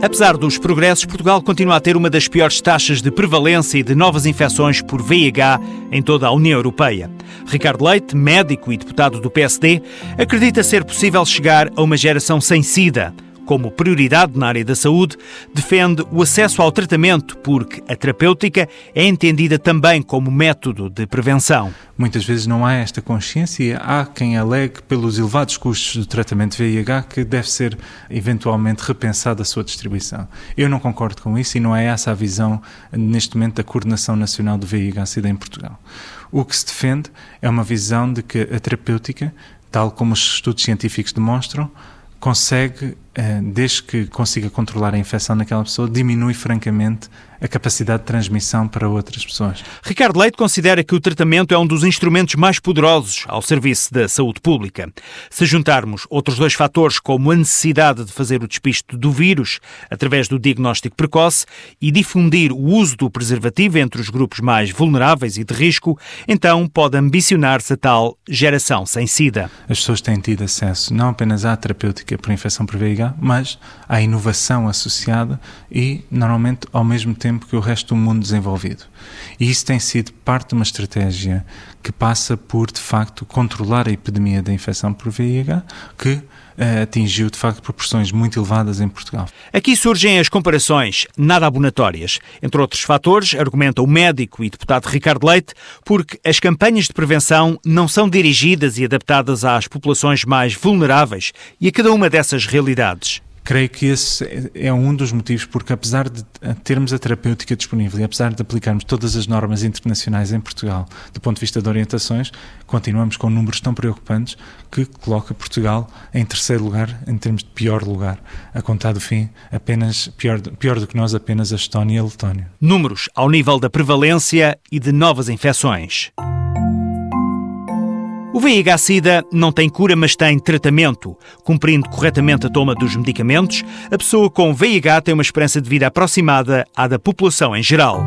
Apesar dos progressos, Portugal continua a ter uma das piores taxas de prevalência e de novas infecções por VIH em toda a União Europeia. Ricardo Leite, médico e deputado do PSD, acredita ser possível chegar a uma geração sem SIDA como prioridade na área da saúde, defende o acesso ao tratamento, porque a terapêutica é entendida também como método de prevenção. Muitas vezes não há esta consciência, há quem alegue pelos elevados custos do tratamento VIH que deve ser eventualmente repensada a sua distribuição. Eu não concordo com isso e não é essa a visão neste momento da coordenação nacional do VIH-Sida em Portugal. O que se defende é uma visão de que a terapêutica, tal como os estudos científicos demonstram, consegue, desde que consiga controlar a infecção naquela pessoa, diminui francamente a capacidade de transmissão para outras pessoas. Ricardo Leite considera que o tratamento é um dos instrumentos mais poderosos ao serviço da saúde pública. Se juntarmos outros dois fatores, como a necessidade de fazer o despiste do vírus através do diagnóstico precoce e difundir o uso do preservativo entre os grupos mais vulneráveis e de risco, então pode ambicionar-se a tal geração sem SIDA. As pessoas têm tido acesso não apenas à terapêutica por infecção por VIH, mas à inovação associada e, normalmente, ao mesmo tempo, tempo que o resto do mundo desenvolvido. E isso tem sido parte de uma estratégia que passa por, de facto, controlar a epidemia da infecção por VIH, que eh, atingiu, de facto, proporções muito elevadas em Portugal. Aqui surgem as comparações nada abonatórias. Entre outros fatores, argumenta o médico e deputado Ricardo Leite, porque as campanhas de prevenção não são dirigidas e adaptadas às populações mais vulneráveis e a cada uma dessas realidades. Creio que esse é um dos motivos, porque apesar de termos a terapêutica disponível e apesar de aplicarmos todas as normas internacionais em Portugal, do ponto de vista de orientações, continuamos com números tão preocupantes que coloca Portugal em terceiro lugar, em termos de pior lugar. A contar do fim, apenas pior, pior do que nós, apenas a Estónia e a Letónia. Números ao nível da prevalência e de novas infecções. O VIH-Sida não tem cura, mas tem tratamento. Cumprindo corretamente a toma dos medicamentos, a pessoa com VIH tem uma esperança de vida aproximada à da população em geral.